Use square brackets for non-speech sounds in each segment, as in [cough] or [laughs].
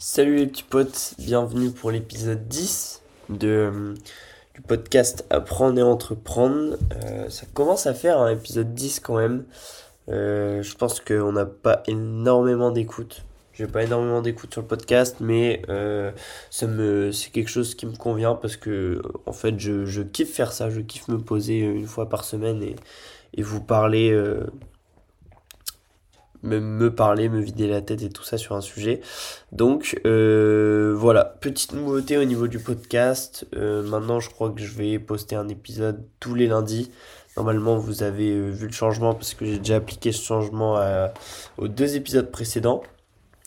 Salut les petits potes, bienvenue pour l'épisode 10 de, du podcast Apprendre et Entreprendre. Euh, ça commence à faire un épisode 10 quand même. Euh, je pense qu'on n'a pas énormément d'écoute. J'ai pas énormément d'écoute sur le podcast, mais euh, c'est quelque chose qui me convient parce que en fait je, je kiffe faire ça, je kiffe me poser une fois par semaine et, et vous parler me, parler, me vider la tête et tout ça sur un sujet. Donc euh, voilà, petite nouveauté au niveau du podcast. Euh, maintenant, je crois que je vais poster un épisode tous les lundis. Normalement, vous avez euh, vu le changement parce que j'ai déjà appliqué ce changement aux deux épisodes précédents.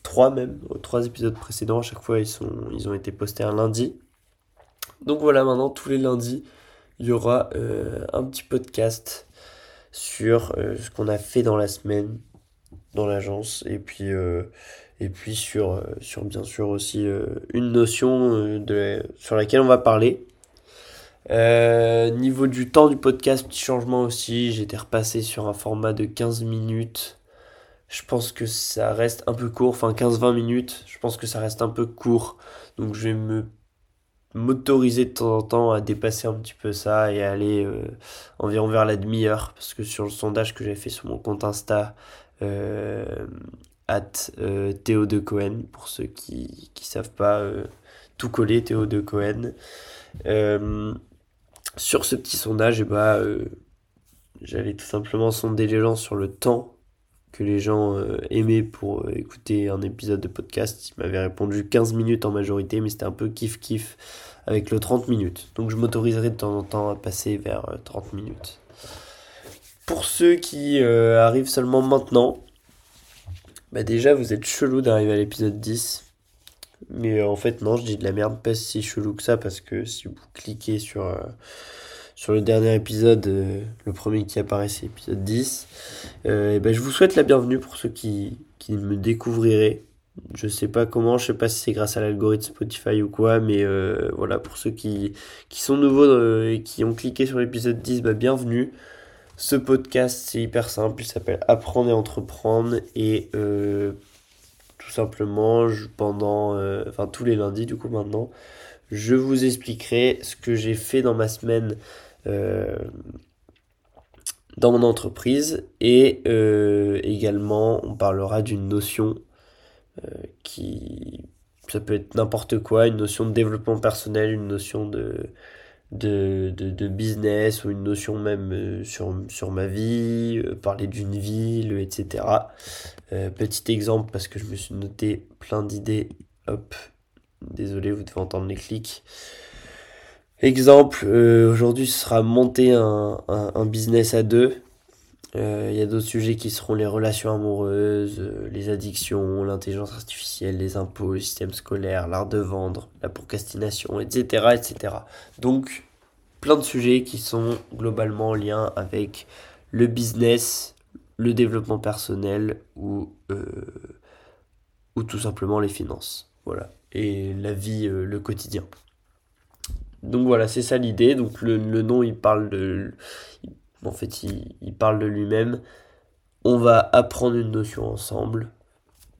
Trois même, aux trois épisodes précédents. À chaque fois, ils ont été postés un lundi. Donc voilà, maintenant, tous les lundis, il y aura un petit podcast sur ce qu'on a fait dans la semaine, dans l'agence. Et puis euh, et puis sur euh, sur bien sûr aussi euh, une notion de sur laquelle on va parler. Niveau du temps du podcast petit changement aussi. J'étais repassé sur un format de 15 minutes. Je pense que ça reste un peu court. Enfin 15-20 minutes je pense que ça reste un peu court. Donc je vais me m'autoriser de temps en temps à dépasser un petit peu ça et aller environ vers la demi-heure. Parce que sur le sondage que j'ai fait sur mon compte Insta euh, at euh, Théo de Cohen, pour ceux qui ne savent pas euh, tout coller, Théo de Cohen. sur ce petit sondage, et eh bah, j'allais tout simplement sonder les gens sur le temps que les gens aimaient pour écouter un épisode de podcast. Ils m'avaient répondu 15 minutes en majorité, mais c'était un peu kiff-kiff avec le 30 minutes. Donc je m'autoriserai de temps en temps à passer vers 30 minutes. Pour ceux qui euh, arrivent seulement maintenant, bah déjà vous êtes chelou d'arriver à l'épisode 10. Mais euh, en fait non, je dis de la merde, pas si chelou que ça parce que si vous cliquez sur, euh, sur le dernier épisode, le premier qui apparaît c'est l'épisode 10, et ben, je vous souhaite la bienvenue pour ceux qui, qui me découvriraient. Je sais pas comment, je sais pas si c'est grâce à l'algorithme Spotify ou quoi, mais voilà, pour ceux qui, qui sont nouveaux et qui ont cliqué sur l'épisode 10, bah, bienvenue. Ce podcast, c'est hyper simple, il s'appelle Apprendre et entreprendre. Et euh, tout simplement, pendant, euh, enfin tous les lundis du coup maintenant, je vous expliquerai ce que j'ai fait dans ma semaine euh, dans mon entreprise. Et également on parlera d'une notion qui ça peut être n'importe quoi, une notion de développement personnel, une notion de de, de, de, business ou une notion même euh, sur, sur ma vie, euh, parler d'une ville, etc. Euh, petit exemple parce que je me suis noté plein d'idées. Hop, désolé, vous devez entendre les clics. Exemple, aujourd'hui ce sera monter un, un, un business à deux. Il y a d'autres sujets qui seront les relations amoureuses, les addictions, l'intelligence artificielle, les impôts, le système scolaire, l'art de vendre, la procrastination, etc., etc. Donc, plein de sujets qui sont globalement en lien avec le business, le développement personnel ou, euh, ou tout simplement les finances. Voilà. Et la vie, euh, le quotidien. Donc voilà, c'est ça l'idée. Donc le, nom, il parle de. En fait, il, parle de lui-même. On va apprendre une notion ensemble.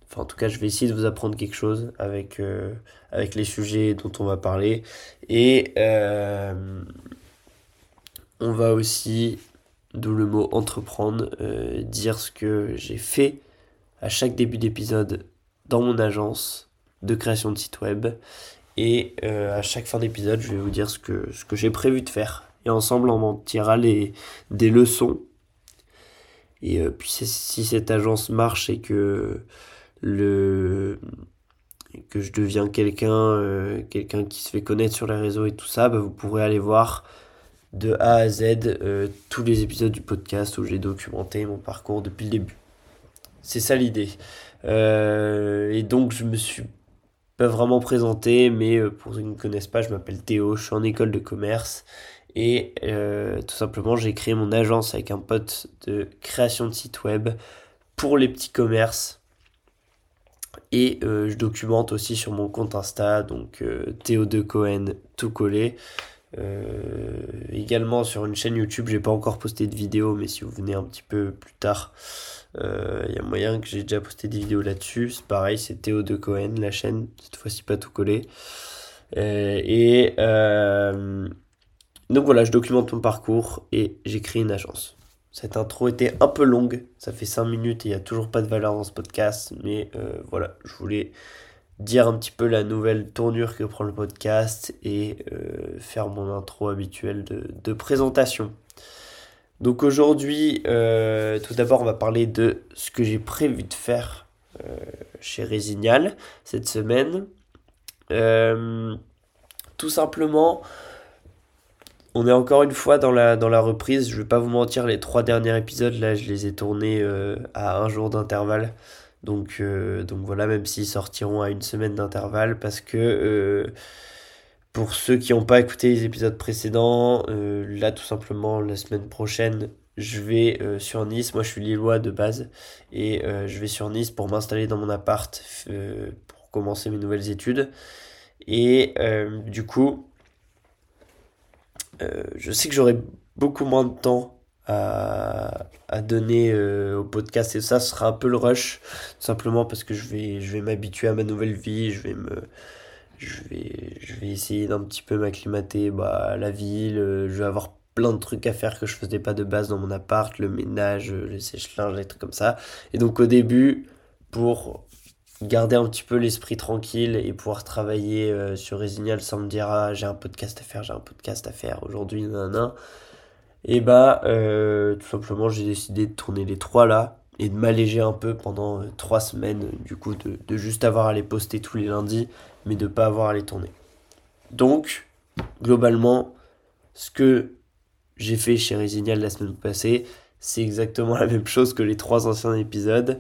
Enfin, en tout cas, je vais essayer de vous apprendre quelque chose avec, euh, les sujets dont on va parler. Et euh, on va aussi, d'où le mot entreprendre, euh, dire ce que j'ai fait à chaque début d'épisode dans mon agence de création de site web. Et à chaque fin d'épisode, je vais vous dire ce que j'ai prévu de faire. Et ensemble, on en tirera les, des leçons. Et puis si cette agence marche et que le que je deviens quelqu'un euh, quelqu'un qui se fait connaître sur les réseaux et tout ça, bah, vous pourrez aller voir de A à Z euh, tous les épisodes du podcast où j'ai documenté mon parcours depuis le début. C'est ça l'idée. Euh, et donc je me suis pas vraiment présenté, mais pour ceux qui ne connaissent pas, je m'appelle Théo, je suis en école de commerce et tout simplement j'ai créé mon agence avec un pote de création de site web pour les petits commerces et euh, je documente aussi sur mon compte Insta, donc euh, Théo de Cohen tout collé. également sur une chaîne YouTube, j'ai pas encore posté de vidéo, mais si vous venez un petit peu plus tard, il y a moyen que j'ai déjà posté des vidéos là-dessus. C'est pareil, c'est Théo de Cohen, la chaîne, cette fois-ci pas tout collé. et donc voilà, je documente mon parcours et j'ai créé une agence. Cette intro était un peu longue, ça fait 5 minutes et il n'y a toujours pas de valeur dans ce podcast, mais euh, voilà, je voulais dire un petit peu la nouvelle tournure que prend le podcast et euh, faire mon intro habituelle de, présentation. Donc aujourd'hui, euh, tout d'abord, on va parler de ce que j'ai prévu de faire chez Résignal cette semaine. tout simplement, on est encore une fois dans la, reprise. Je vais pas vous mentir, les trois derniers épisodes, là, je les ai tournés euh, à un jour d'intervalle. Donc, euh, donc voilà, même s'ils sortiront à une semaine d'intervalle, parce que euh, pour ceux qui n'ont pas écouté les épisodes précédents, là, tout simplement, la semaine prochaine, je vais sur Nice. Moi, je suis lillois de base, et je vais sur Nice pour m'installer dans mon appart, pour commencer mes nouvelles études. Et du coup, euh, je sais que j'aurai beaucoup moins de temps à, donner euh, au podcast et ça sera un peu le rush simplement parce que je vais je vais m'habituer à ma nouvelle vie je vais me je vais je vais essayer d'un petit peu m'acclimater bah, à la ville euh, je vais avoir plein de trucs à faire que je faisais pas de base dans mon appart le ménage le sèche-linge des trucs comme ça. Et donc au début pour garder un petit peu l'esprit tranquille et pouvoir travailler euh, sur Résignal sans me dire ah j'ai un podcast à faire, j'ai un podcast à faire aujourd'hui, nanana. Et bah euh, tout simplement j'ai décidé de tourner les trois là et de m'alléger un peu pendant euh, trois semaines du coup de, de, juste avoir à les poster tous les lundis mais de pas avoir à les tourner. Donc globalement ce que j'ai fait chez Résignal la semaine passée c'est exactement la même chose que les trois anciens épisodes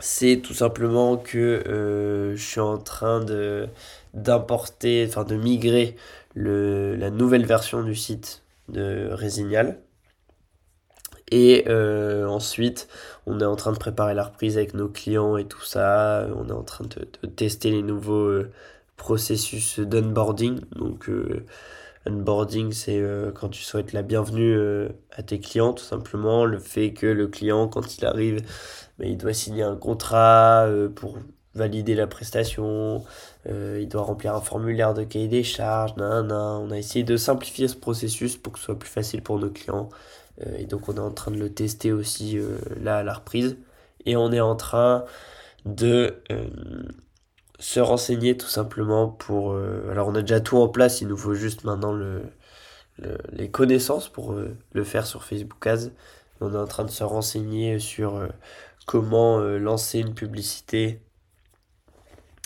c'est tout simplement que euh, je suis en train de d'importer, enfin de migrer le, la nouvelle version du site de Résignal. Et euh, ensuite, on est en train de préparer la reprise avec nos clients et tout ça. On est en train de, tester les nouveaux euh, processus d'onboarding. Donc, onboarding, c'est quand tu souhaites la bienvenue à tes clients, tout simplement. Le fait que le client, quand il arrive, mais il doit signer un contrat euh, pour valider la prestation, euh, il doit remplir un formulaire de cahier des charges, nan, on a essayé de simplifier ce processus pour que ce soit plus facile pour nos clients. Euh, et donc on est en train de le tester aussi là à la reprise. Et on est en train de se renseigner tout simplement pour... alors on a déjà tout en place, il nous faut juste maintenant le, les connaissances pour le faire sur Facebook Ads. On est en train de se renseigner sur comment euh, lancer une publicité,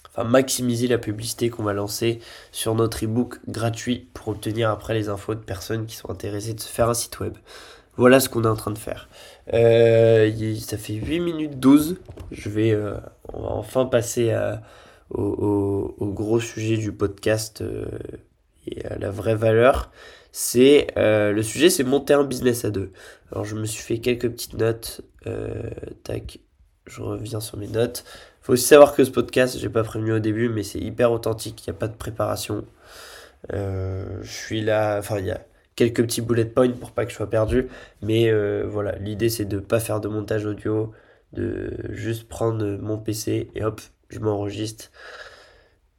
enfin maximiser la publicité qu'on va lancer sur notre ebook gratuit pour obtenir après les infos de personnes qui sont intéressées de se faire un site web. Voilà ce qu'on est en train de faire. Euh, ça fait 8 minutes 12. Je vais, euh, on va enfin passer au, gros sujet du podcast et à la vraie valeur. C'est le sujet, c'est monter un business à deux. Alors je me suis fait quelques petites notes euh, tac, je reviens sur mes notes. Faut aussi savoir que ce podcast, j'ai pas prévenu au début, mais c'est hyper authentique, il n'y a pas de préparation. Euh, je suis là, enfin il y a quelques petits bullet points pour pas que je sois perdu, mais euh, voilà, l'idée c'est de pas faire de montage audio, de juste prendre mon PC et hop, je m'enregistre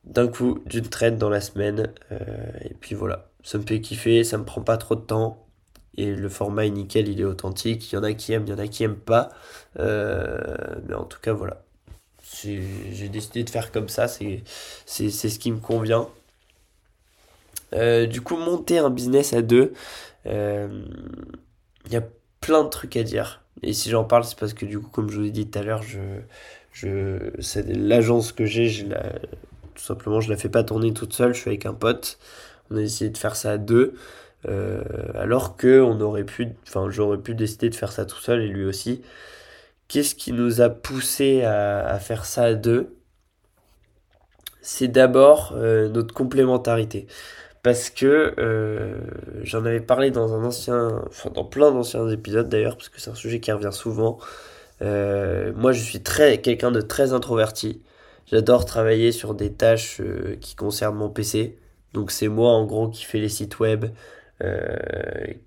d'un coup d'une traite dans la semaine, et puis voilà, ça me fait kiffer, ça me prend pas trop de temps, et le format est nickel, il est authentique. Il y en a qui aiment, il y en a qui aiment pas. Euh, mais en tout cas, voilà. J'ai décidé de faire comme ça, c'est ce qui me convient. Euh, du coup, monter un business à deux, euh, il y a plein de trucs à dire. Et si j'en parle, c'est parce que du coup, comme je vous l'ai dit tout à l'heure, je, je, c'est l'agence que j'ai, tout simplement, je la fais pas tourner toute seule, je suis avec un pote. On a essayé de faire ça à deux. Euh, alors que on aurait pu, enfin j'aurais pu décider de faire ça tout seul et lui aussi. Qu'est-ce qui nous a poussé à, faire ça à deux? C'est d'abord euh, notre complémentarité parce que euh, j'en avais parlé dans un ancien, enfin dans plein d'anciens épisodes d'ailleurs, parce que c'est un sujet qui revient souvent. moi, je suis très quelqu'un de très introverti. J'adore travailler sur des tâches qui concernent mon PC Donc c'est moi en gros qui fais les sites web,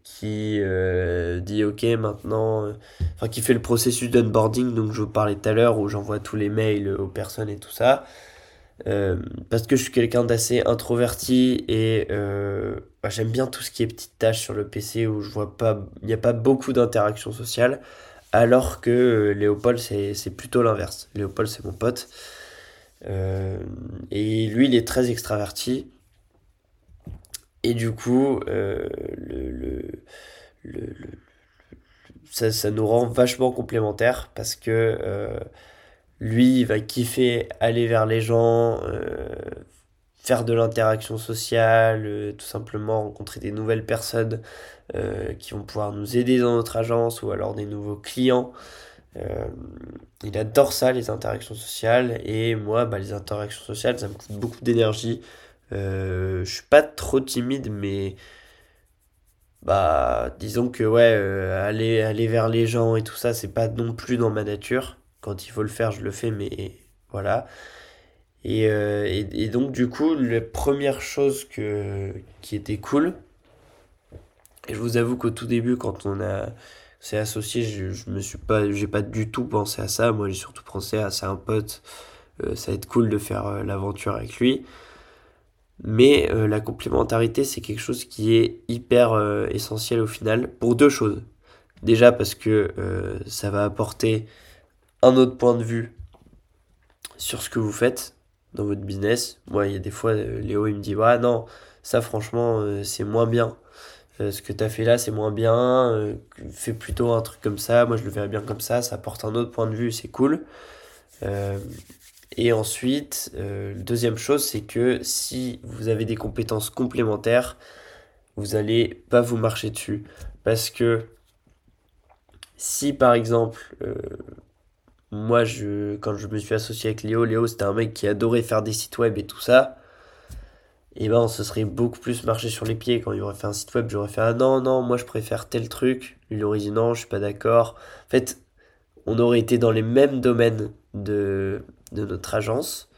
qui euh, dit ok maintenant, euh, enfin qui fait le processus d'onboarding, donc je vous parlais tout à l'heure où j'envoie tous les mails aux personnes et tout ça. parce que je suis quelqu'un d'assez introverti et bah, j'aime bien tout ce qui est petites tâches sur le PC où je vois pas, il n'y a pas beaucoup d'interaction sociale, alors que Léopold c'est plutôt l'inverse. Léopold c'est mon pote. et lui, il est très extraverti. Et du coup, euh, le, le, le, ça, ça, nous rend vachement complémentaires parce que euh, lui, il va kiffer aller vers les gens, euh, faire de l'interaction sociale, tout simplement rencontrer des nouvelles personnes qui vont pouvoir nous aider dans notre agence ou alors des nouveaux clients. il adore ça, les interactions sociales. Et moi, bah, les interactions sociales, ça me coûte beaucoup d'énergie. Euh, je suis pas trop timide, mais bah disons que ouais, euh, aller, aller vers les gens et tout ça, c'est pas non plus dans ma nature. Quand il faut le faire, je le fais, mais voilà. Et, euh, et, donc du coup, la première chose que, qui était cool, et je vous avoue qu'au tout début, quand on a s'est associé, je, je me suis pas, j'ai pas du tout pensé à ça. Moi, j'ai surtout pensé à c'est un pote, ça va être cool de faire l'aventure avec lui. Mais euh, la complémentarité, c'est quelque chose qui est hyper euh, essentiel au final pour deux choses. Déjà parce que euh, ça va apporter un autre point de vue sur ce que vous faites dans votre business. Moi, il y a des fois, Léo, il me dit, ouais, non, ça franchement, c'est moins bien. ce que tu as fait là, c'est moins bien. fais plutôt un truc comme ça. Moi, je le verrais bien comme ça. Ça apporte un autre point de vue, c'est cool. Et ensuite, euh, deuxième chose, c'est que si vous avez des compétences complémentaires, vous n'allez pas vous marcher dessus. Parce que si par exemple, euh, moi, je, quand je me suis associé avec Léo, Léo c'était un mec qui adorait faire des sites web et tout ça, et eh ben on se serait beaucoup plus marché sur les pieds. Quand il aurait fait un site web, j'aurais fait ah non, non, moi je préfère tel truc. Il aurait dit non, je suis pas d'accord. En fait, on aurait été dans les mêmes domaines de, de notre agence.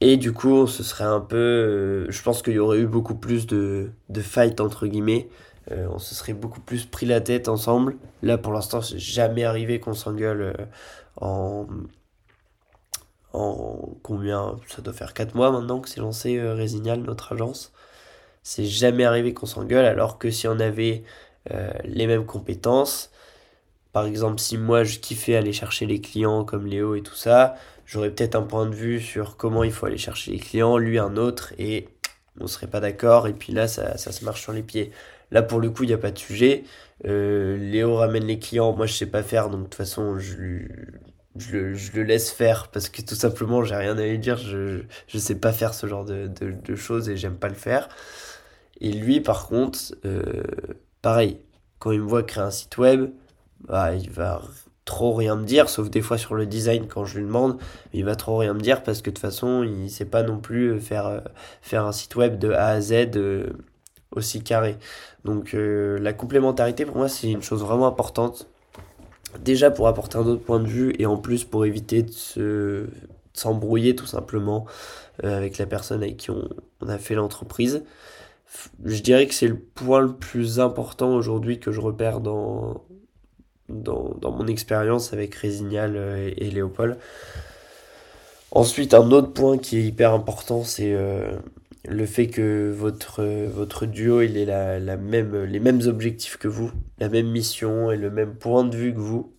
Et du coup, ce serait un peu. Euh, je pense qu'il y aurait eu beaucoup plus de, de fight, entre guillemets. Euh, on se serait beaucoup plus pris la tête ensemble. Là, pour l'instant, c'est jamais arrivé qu'on s'engueule euh, en. En combien Ça doit faire 4 mois maintenant que c'est lancé Résignal, notre agence. C'est jamais arrivé qu'on s'engueule, alors que si on avait les mêmes compétences, par exemple, si moi je kiffais aller chercher les clients comme Léo et tout ça, j'aurais peut-être un point de vue sur comment il faut aller chercher les clients, lui un autre, et on serait pas d'accord, et puis là ça, ça, se marche sur les pieds. Là pour le coup, il n'y a pas de sujet. Euh, Léo ramène les clients, moi je sais pas faire, donc de toute façon je, je le laisse faire parce que tout simplement j'ai rien à lui dire, je, je sais pas faire ce genre de, de, de choses et j'aime pas le faire. Et lui par contre, euh, pareil, quand il me voit créer un site web, bah, il va trop rien me dire, sauf des fois sur le design quand je lui demande, il va trop rien me dire parce que de toute façon, il sait pas non plus faire, euh, faire un site web de A à Z euh, aussi carré. Donc euh, la complémentarité pour moi c'est une chose vraiment importante. Déjà pour apporter un autre point de vue et en plus pour éviter de se s'embrouiller tout simplement avec la personne avec qui on, on a fait l'entreprise. Je dirais que c'est le point le plus important aujourd'hui que je repère dans, dans, dans mon expérience avec Résignal euh, et, Léopold. Ensuite, un autre point qui est hyper important, c'est euh, le fait que votre, votre duo il ait la, même, les mêmes objectifs que vous, la même mission et le même point de vue que vous.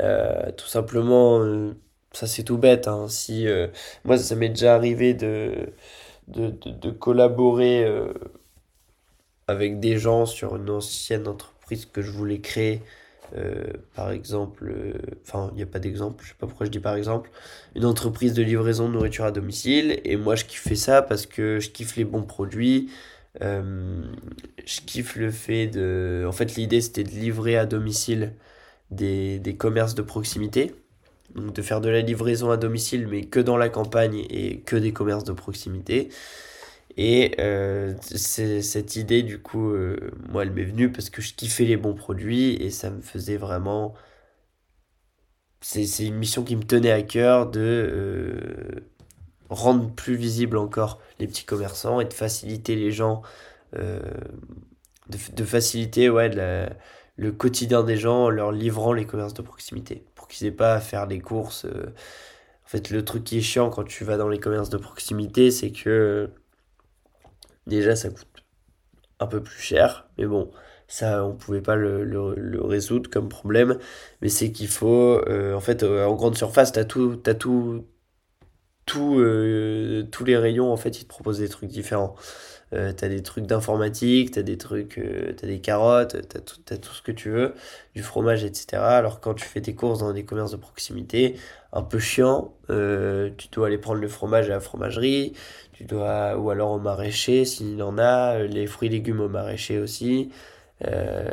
Euh, tout simplement, ça c'est tout bête. Hein. Si, moi, ça m'est déjà arrivé de, de, de, collaborer avec des gens sur une ancienne que je voulais créer. Euh, par exemple, euh, enfin, il n'y a pas d'exemple, je sais pas pourquoi je dis par exemple, une entreprise de livraison de nourriture à domicile. Et moi, je kiffe ça parce que je kiffe les bons produits. Euh, je kiffe le fait de. En fait, l'idée c'était de livrer à domicile des, des commerces de proximité. Donc, de faire de la livraison à domicile, mais que dans la campagne et que des commerces de proximité. Et euh, cette idée, du coup, euh, moi, elle m'est venue parce que je kiffais les bons produits et ça me faisait vraiment... C'est une mission qui me tenait à cœur de... Euh, rendre plus visible encore les petits commerçants et de faciliter les gens, euh, de, faciliter ouais, le quotidien des gens en leur livrant les commerces de proximité pour qu'ils aient pas à faire les courses. En fait, le truc qui est chiant quand tu vas dans les commerces de proximité, c'est que déjà ça coûte un peu plus cher, mais bon, ça on pouvait pas le, résoudre comme problème, mais c'est qu'il faut, euh, en fait, euh, en grande surface, t'as tout, t'as tout, tout euh, tous les rayons, en fait, ils te proposent des trucs différents. Euh, t'as des trucs d'informatique, t'as des trucs, t'as des carottes, t'as tout, as tout ce que tu veux, du fromage, etc. Alors quand tu fais tes courses dans des commerces de proximité, un peu chiant, tu dois aller prendre le fromage à la fromagerie, tu dois, ou alors au maraîcher s'il en a, les fruits et légumes au maraîcher aussi, euh,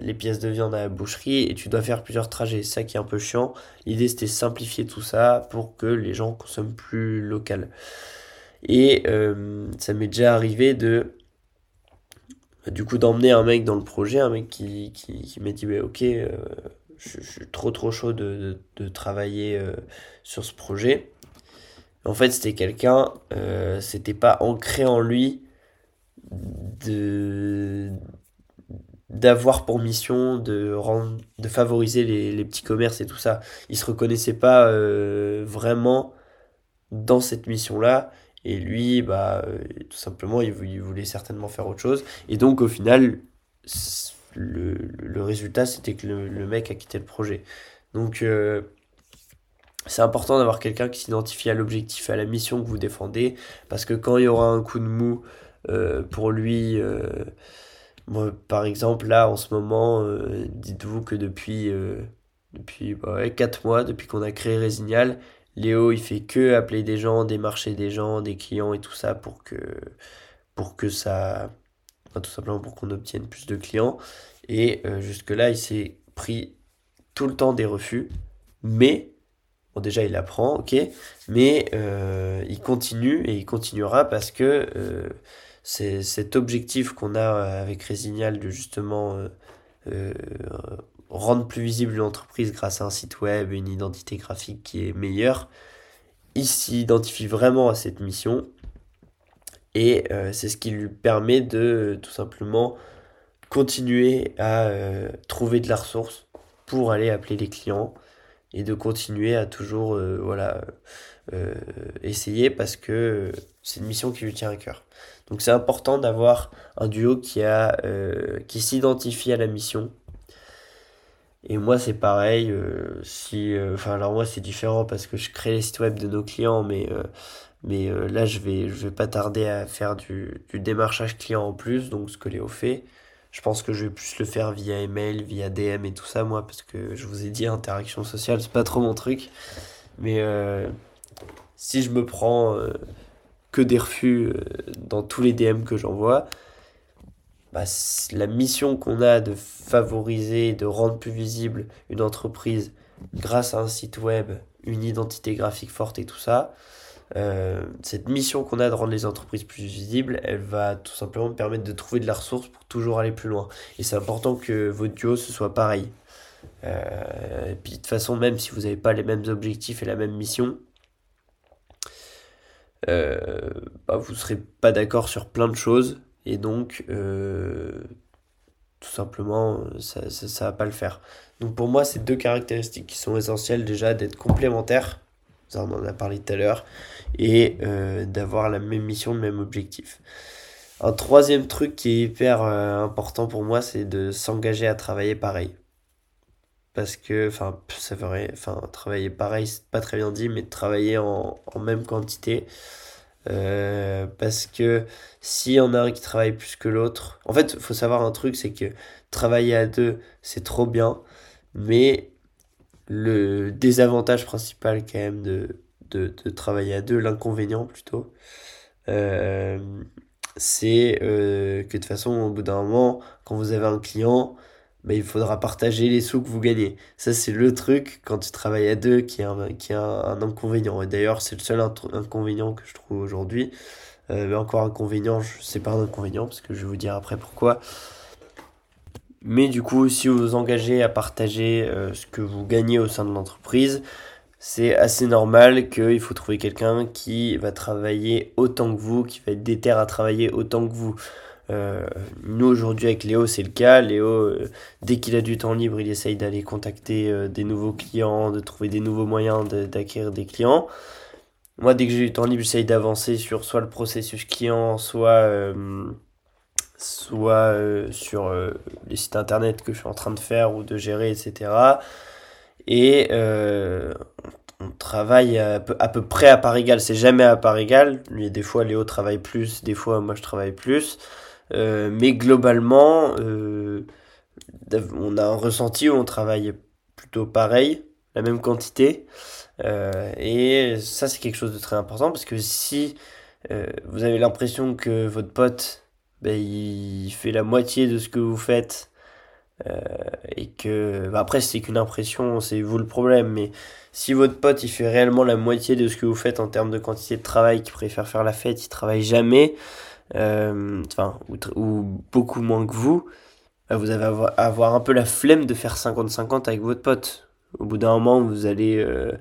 les pièces de viande à la boucherie, et tu dois faire plusieurs trajets. Ça qui est un peu chiant. L'idée c'était simplifier tout ça pour que les gens consomment plus local. Et euh, ça m'est déjà arrivé de du coup d'emmener un mec dans le projet, un mec qui, qui, m'a dit bah, ok, euh, je, suis trop trop chaud de, de, travailler sur ce projet. En fait, c'était quelqu'un, euh, c'était pas ancré en lui de d'avoir pour mission de rendre, de favoriser les, les, petits commerces et tout ça. Il se reconnaissait pas euh, vraiment dans cette mission-là. Et lui, bah, euh, tout simplement, il, voulait certainement faire autre chose. Et donc, au final, le, le résultat, c'était que le, le, mec a quitté le projet. Donc, c'est important d'avoir quelqu'un qui s'identifie à l'objectif, à la mission que vous défendez, parce que quand il y aura un coup de mou euh, pour lui, euh, par exemple là en ce moment, euh, dites-vous que depuis, depuis 4 mois, depuis qu'on a créé Résignal, Léo il fait que appeler des gens, démarcher des gens, des clients et tout ça pour que, pour que ça, tout simplement pour qu'on obtienne plus de clients. Et jusque-là il s'est pris tout le temps des refus, mais Bon, déjà, il apprend, ok, mais euh, il continue et il continuera parce que euh, c'est cet objectif qu'on a euh, avec Résignal de justement rendre plus visible l'entreprise grâce à un site web, une identité graphique qui est meilleure. Il s'identifie vraiment à cette mission et c'est ce qui lui permet de tout simplement continuer à trouver de la ressource pour aller appeler les clients et de continuer à toujours euh, voilà, euh, essayer parce que c'est une mission qui lui tient à cœur. Donc c'est important d'avoir un duo qui, a, euh, qui s'identifie à la mission. Et moi c'est pareil, si, enfin alors moi c'est différent parce que je crée les sites web de nos clients, mais, mais là je vais, je vais pas tarder à faire du, du démarchage client en plus, donc ce que Léo fait. Je pense que je vais plus le faire via email, via DM et tout ça, moi, parce que je vous ai dit, interaction sociale, c'est pas trop mon truc. Mais euh, si je me prends euh, que des refus euh, dans tous les DM que j'envoie, bah, la mission qu'on a de favoriser, de rendre plus visible une entreprise grâce à un site web, une identité graphique forte et tout ça, euh, cette mission qu'on a de rendre les entreprises plus visibles, elle va tout simplement permettre de trouver de la ressource pour toujours aller plus loin. Et c'est important que votre duo ce soit pareil. Euh, et puis de toute façon, même si vous n'avez pas les mêmes objectifs et la même mission, euh, bah, vous ne serez pas d'accord sur plein de choses. Et donc, tout simplement, ça ne va pas le faire. Donc pour moi, c'est deux caractéristiques qui sont essentielles déjà d'être complémentaires on en a parlé tout à l'heure, et euh, d'avoir la même mission, le même objectif. Un troisième truc qui est hyper euh, important pour moi, c'est de s'engager à travailler pareil. Parce que, enfin, ça ferait, enfin, travailler pareil, c'est pas très bien dit, mais travailler en, même quantité. Euh, parce que s'il y en a un qui travaille plus que l'autre, en fait, faut savoir un truc, c'est que travailler à deux, c'est trop bien, mais le désavantage principal quand même de, de, travailler à deux, l'inconvénient plutôt, euh, c'est euh, que de toute façon, au bout d'un moment, quand vous avez un client, bah, il faudra partager les sous que vous gagnez. Ça, c'est le truc quand tu travailles à deux qui est un, qui a un, inconvénient. Et d'ailleurs, c'est le seul inconvénient que je trouve aujourd'hui. Euh, mais encore inconvénient, c'est pas un inconvénient, parce que je vais vous dire après pourquoi. Mais du coup, si vous vous engagez à partager euh, ce que vous gagnez au sein de l'entreprise, c'est assez normal qu'il faut trouver quelqu'un qui va travailler autant que vous, qui va être déter à travailler autant que vous. Euh, nous aujourd'hui avec Léo c'est le cas. Léo euh, dès qu'il a du temps libre il essaye d'aller contacter euh, des nouveaux clients, de trouver des nouveaux moyens d'acquérir des clients. Moi dès que j'ai du temps libre j'essaye d'avancer sur soit le processus client, soit, soit sur les sites internet que je suis en train de faire ou de gérer etc. Et on travaille à peu, près à part égale. C'est jamais à part égale. Lui, des fois, Léo travaille plus, des fois, moi, je travaille plus. Euh, mais globalement, euh, on a un ressenti où on travaille plutôt pareil, la même quantité. Euh, et ça, c'est quelque chose de très important parce que si vous avez l'impression que votre pote, ben, il fait la moitié de ce que vous faites, et que bah, après c'est qu'une impression, c'est vous le problème, mais si votre pote il fait réellement la moitié de ce que vous faites en termes de quantité de travail, qui préfère faire la fête, il travaille jamais, euh, enfin, ou, beaucoup moins que vous, bah, vous allez avoir, un peu la flemme de faire 50-50 avec votre pote. Au bout d'un moment, vous allez, euh,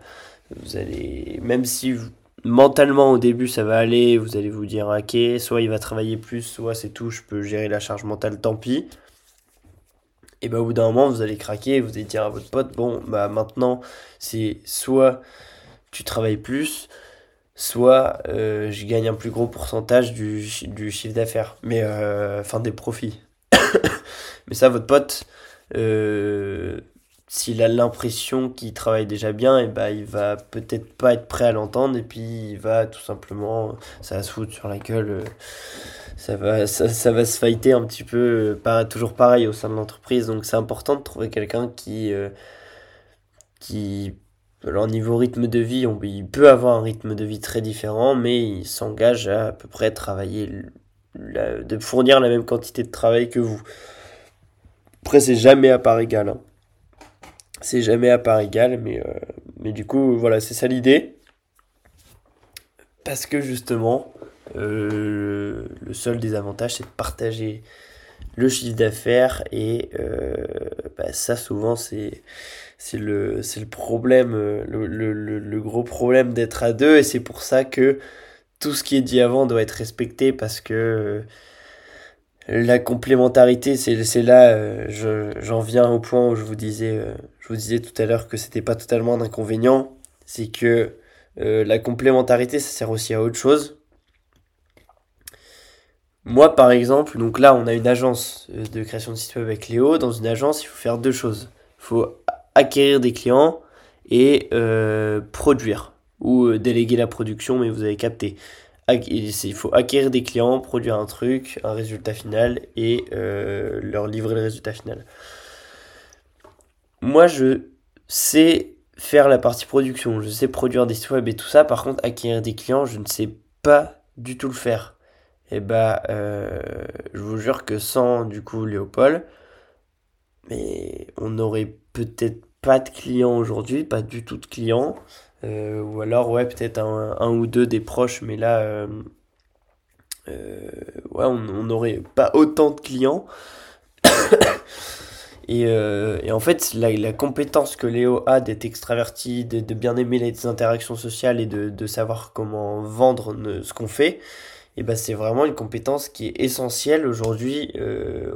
vous allez, même si mentalement au début ça va aller, vous allez vous dire ok, soit il va travailler plus, soit c'est tout, je peux gérer la charge mentale, tant pis. Et bah au bout d'un moment vous allez craquer, vous allez dire à votre pote bon bah maintenant c'est soit tu travailles plus, soit euh, je gagne un plus gros pourcentage du, chiffre d'affaires, mais euh, enfin des profits. [coughs] mais ça, votre pote, euh, s'il a l'impression qu'il travaille déjà bien, et bah, il va peut-être pas être prêt à l'entendre, et puis il va tout simplement, ça va se foutre sur la gueule, ça va, ça, ça, va se fighter un petit peu, pas toujours pareil au sein de l'entreprise, donc c'est important de trouver quelqu'un qui, qui alors niveau rythme de vie, il peut avoir un rythme de vie très différent, mais il s'engage à à peu près travailler, de fournir la même quantité de travail que vous. Après, c'est jamais à part égale. Hein. C'est jamais à part égale, mais, euh, mais du coup, voilà, c'est ça l'idée. Parce que justement, euh, le seul désavantage, c'est de partager le chiffre d'affaires et euh, bah, ça, souvent, c'est c'est le, le problème, le, le, le gros problème d'être à deux, et c'est pour ça que tout ce qui est dit avant doit être respecté parce que la complémentarité, c'est, là, euh, je, j'en viens au point où je vous disais, je vous disais tout à l'heure que c'était pas totalement un inconvénient, c'est que la complémentarité, ça sert aussi à autre chose. Moi, par exemple, donc là, on a une agence de création de site web avec Léo. Dans une agence, il faut faire deux choses. Il faut acquérir des clients et euh, produire ou euh, déléguer la production, mais vous avez capté. Il faut acquérir des clients, produire un truc, un résultat final et euh, leur livrer le résultat final. Moi, je sais faire la partie production, je sais produire des sites web et tout ça. Par contre, acquérir des clients, je ne sais pas du tout le faire. Et eh bah, je vous jure que sans du coup Léopold, mais on n'aurait peut-être pas de clients aujourd'hui, pas du tout de clients. Euh, ou alors, ouais, peut-être un, ou deux des proches, mais là, euh, euh, ouais, on n'aurait pas autant de clients. [coughs] et, et, en fait, la, compétence que Léo a d'être extraverti, de, de, bien aimer les interactions sociales et de, de savoir comment vendre ce qu'on fait, et ben c'est vraiment une compétence qui est essentielle aujourd'hui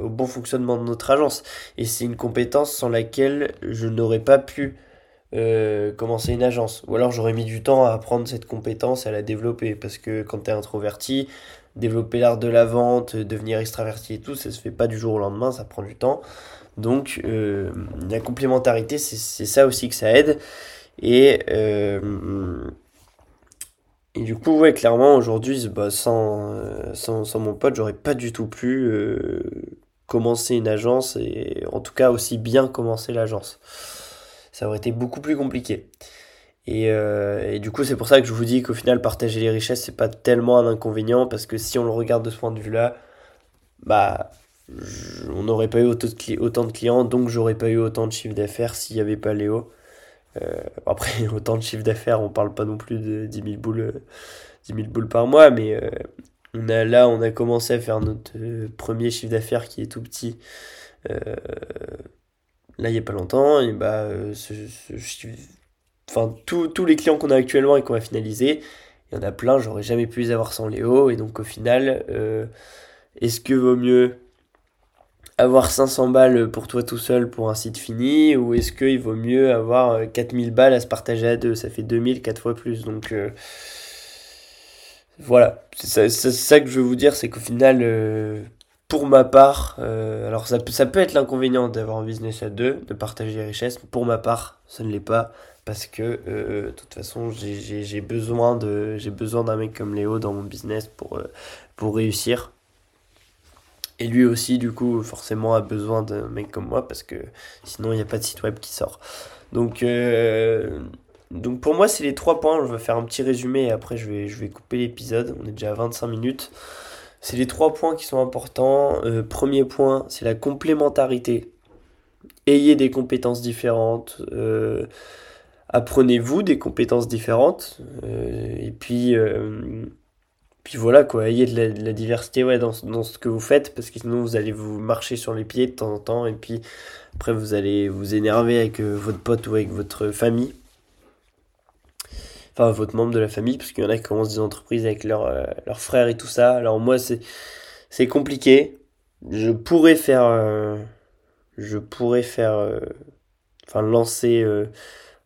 au bon fonctionnement de notre agence. Et c'est une compétence sans laquelle je n'aurais pas pu euh, commencer une agence. Ou alors j'aurais mis du temps à apprendre cette compétence, à la développer. Parce que quand tu es introverti, développer l'art de la vente, devenir extraverti et tout, ça se fait pas du jour au lendemain, ça prend du temps. Donc euh, la complémentarité, c'est ça aussi que ça aide. Et et du coup, ouais, clairement, aujourd'hui, bah, sans, euh, sans, sans, mon pote, j'aurais pas du tout pu euh, commencer une agence et en tout cas aussi bien commencer l'agence. Ça aurait été beaucoup plus compliqué. Et, euh, et du coup, c'est pour ça que je vous dis qu'au final, partager les richesses, c'est pas tellement un inconvénient parce que si on le regarde de ce point de vue-là, bah, on n'aurait pas eu autant de, clients, donc j'aurais pas eu autant de chiffre d'affaires s'il n'y avait pas Léo. Euh, après, [laughs] autant de chiffre d'affaires, on parle pas non plus de 10 000 boules, 10 boules par mois, mais euh, on a, là, on a commencé à faire notre premier chiffre d'affaires qui est tout petit. Là, il n'y a pas longtemps, et bah, enfin, tous les clients qu'on a actuellement et qu'on va finaliser, il y en a plein, j'aurais jamais pu les avoir sans Léo. Et donc au final, euh, est-ce que vaut mieux avoir 500 balles pour toi tout seul pour un site fini ou est-ce qu'il vaut mieux avoir 4000 balles à se partager à deux? Ça fait 2000, 4 fois plus. Donc voilà, c'est ça, que je veux vous dire, c'est qu'au final, pour ma part, euh, alors ça, peut être l'inconvénient d'avoir un business à deux, de partager les richesses. Pour ma part, ça ne l'est pas parce que euh, de toute façon, j'ai besoin de, j'ai besoin d'un mec comme Léo dans mon business pour euh, pour réussir. Et lui aussi, du coup, forcément, a besoin d'un mec comme moi parce que sinon, il n'y a pas de site web qui sort. Donc, donc pour moi, c'est les trois points. Je vais faire un petit résumé et après, je vais, je vais couper l'épisode. On est déjà à 25 minutes. C'est les trois points qui sont importants. Euh, premier point, c'est la complémentarité. Ayez des compétences différentes. Euh, apprenez-vous des compétences différentes. Euh, et puis, puis voilà quoi, ayez de la, diversité ouais, dans, dans, ce que vous faites parce que sinon vous allez vous marcher sur les pieds de temps en temps et puis après vous allez vous énerver avec votre pote ou avec votre famille enfin votre membre de la famille, parce qu'il y en a qui commencent des entreprises avec leurs euh, frères et tout ça. Alors moi, c'est c'est compliqué. Je pourrais faire, euh, je pourrais faire, euh, enfin lancer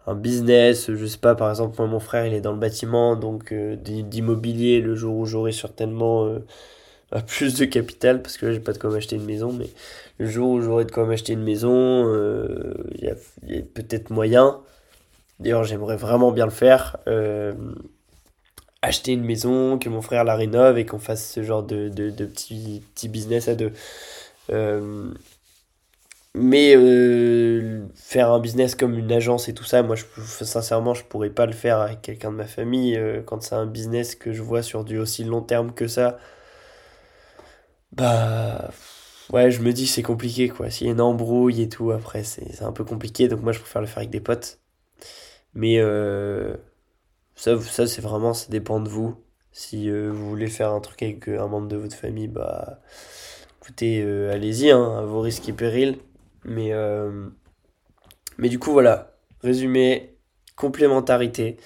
un business, je sais pas, par exemple, moi mon frère il est dans le bâtiment, donc d'immobilier le jour où j'aurai certainement [laughs] plus de capital, parce que là j'ai pas de quoi m'acheter une maison, mais le jour où j'aurai de quoi m'acheter une maison, il y a, a peut-être moyen. D'ailleurs, j'aimerais vraiment bien le faire. Euh, acheter une maison, que mon frère la rénove et qu'on fasse ce genre de, de, de petit, petit, business à deux. Euh, mais euh, faire un business comme une agence et tout ça, moi, je, sincèrement, je pourrais pas le faire avec quelqu'un de ma famille. quand c'est un business que je vois sur du aussi long terme que ça, bah ouais, je me dis c'est compliqué quoi. S'il y a une embrouille et tout, après, c'est un peu compliqué. Donc moi, je préfère le faire avec des potes. Mais euh, ça, ça c'est vraiment, ça dépend de vous. Si euh, vous voulez faire un truc avec euh, un membre de votre famille, bah écoutez, allez-y, hein, à vos risques et périls. Mais, mais du coup, voilà. Résumé, complémentarité.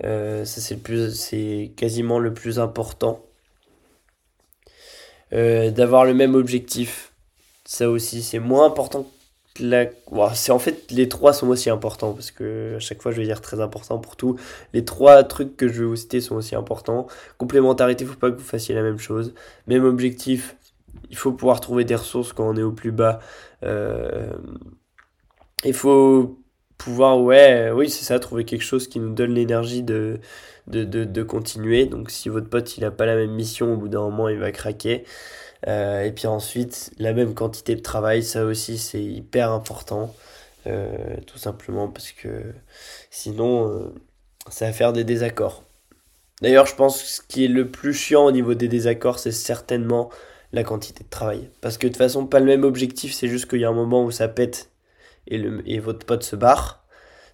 ça, c'est c'est quasiment le plus important. D'avoir le même objectif. Ça aussi, c'est moins important c'est en fait les trois sont aussi importants parce que à chaque fois je vais dire très important pour tout. Les trois trucs que je vais vous citer sont aussi importants. Complémentarité, il faut pas que vous fassiez la même chose. Même objectif, il faut pouvoir trouver des ressources quand on est au plus bas. Euh, il faut pouvoir, ouais, oui, c'est ça, trouver quelque chose qui nous donne l'énergie de, continuer. Donc si votre pote il a pas la même mission, au bout d'un moment il va craquer. Euh, et puis ensuite, la même quantité de travail, ça aussi c'est hyper important. Euh, tout simplement parce que sinon, euh, ça va faire des désaccords. D'ailleurs, je pense que ce qui est le plus chiant au niveau des désaccords, c'est certainement la quantité de travail. Parce que de toute façon, pas le même objectif, c'est juste qu'il y a un moment où ça pète et, le, et votre pote se barre.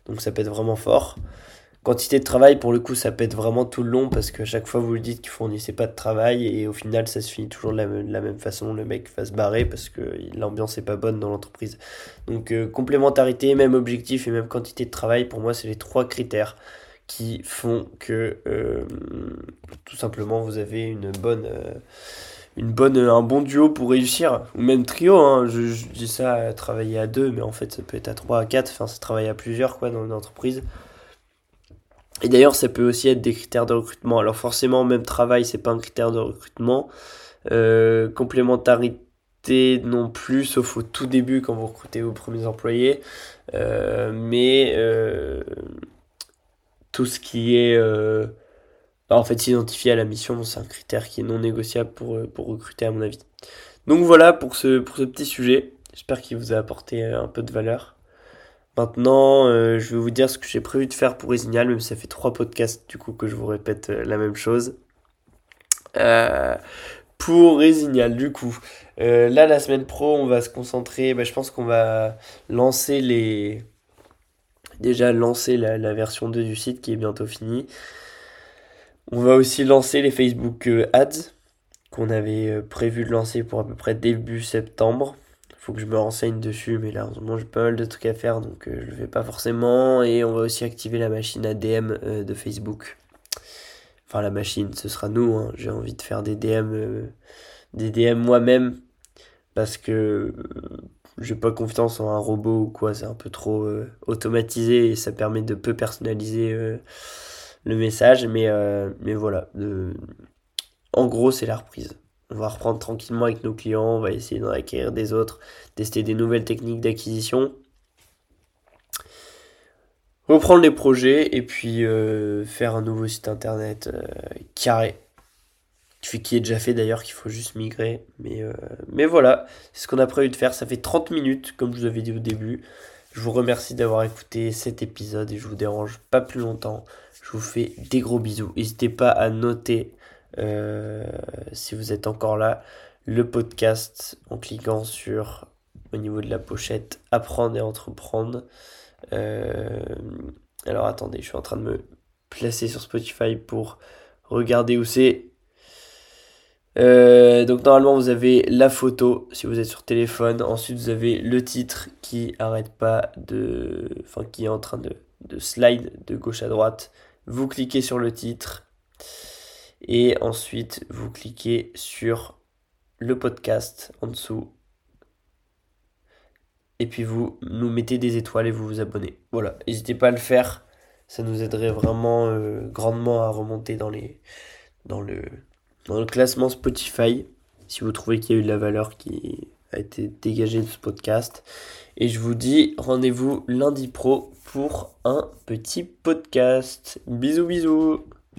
Donc ça pète vraiment fort. Quantité de travail, pour le coup, ça pète vraiment tout le long parce que chaque fois vous le dites qu'il fournissez pas de travail et au final ça se finit toujours de la, même façon. Le mec va se barrer parce que l'ambiance est pas bonne dans l'entreprise. Donc euh, complémentarité, même objectif et même quantité de travail, pour moi, c'est les trois critères qui font que euh, tout simplement vous avez une bonne. Euh, une bonne, un bon duo pour réussir, ou même trio, hein. je, je, dis ça, travailler à deux, mais en fait ça peut être à trois, à quatre, enfin ça travaille à plusieurs quoi dans une entreprise. Et d'ailleurs, ça peut aussi être des critères de recrutement. Alors forcément, même travail, c'est pas un critère de recrutement. Euh, complémentarité non plus, sauf au tout début quand vous recrutez vos premiers employés. Euh, mais euh, tout ce qui est euh, bah, en fait s'identifier à la mission, c'est un critère qui est non négociable pour, pour recruter à mon avis. Donc voilà pour ce, pour ce petit sujet. J'espère qu'il vous a apporté un peu de valeur. Maintenant, euh, je vais vous dire ce que j'ai prévu de faire pour Résignal, même si ça fait trois podcasts du coup que je vous répète euh, la même chose. Euh, pour Résignal, du coup, là la semaine pro, on va se concentrer. Bah, je pense qu'on va lancer les. Déjà lancer la, la, version 2 du site qui est bientôt finie. On va aussi lancer les Facebook Ads qu'on avait prévu de lancer pour à peu près début septembre faut que je me renseigne dessus, mais là en j'ai pas mal de trucs à faire donc je le fais pas forcément. Et on va aussi activer la machine ADM de Facebook. Enfin la machine, ce sera nous, hein. j'ai envie de faire des DM, des DM moi-même parce que j'ai pas confiance en un robot ou quoi, c'est un peu trop euh, automatisé et ça permet de peu personnaliser euh, le message, mais, euh, mais voilà. En gros, c'est la reprise. On va reprendre tranquillement avec nos clients, on va essayer d'en acquérir des autres, tester des nouvelles techniques d'acquisition, reprendre les projets et puis faire un nouveau site internet carré qui est déjà fait d'ailleurs, qu'il faut juste migrer. Mais, euh, mais voilà, c'est ce qu'on a prévu de faire. Ça fait 30 minutes, comme je vous avais dit au début. Je vous remercie d'avoir écouté cet épisode et je vous dérange pas plus longtemps. Je vous fais des gros bisous. N'hésitez pas à noter, euh, si vous êtes encore là, le podcast en cliquant sur, au niveau de la pochette, apprendre et entreprendre. Euh, alors attendez, je suis en train de me placer sur Spotify pour regarder où c'est. Euh, donc normalement vous avez la photo si vous êtes sur téléphone. Ensuite vous avez le titre qui arrête pas de, enfin qui est en train de, de slide de gauche à droite. Vous cliquez sur le titre et ensuite vous cliquez sur le podcast en dessous. Et puis vous nous mettez des étoiles et vous vous abonnez. Voilà, n'hésitez pas à le faire. Ça nous aiderait vraiment euh, grandement à remonter dans le dans le classement Spotify, si vous trouvez qu'il y a eu de la valeur qui a été dégagée de ce podcast. Et je vous dis rendez-vous lundi pro pour un petit podcast. Bisous bisous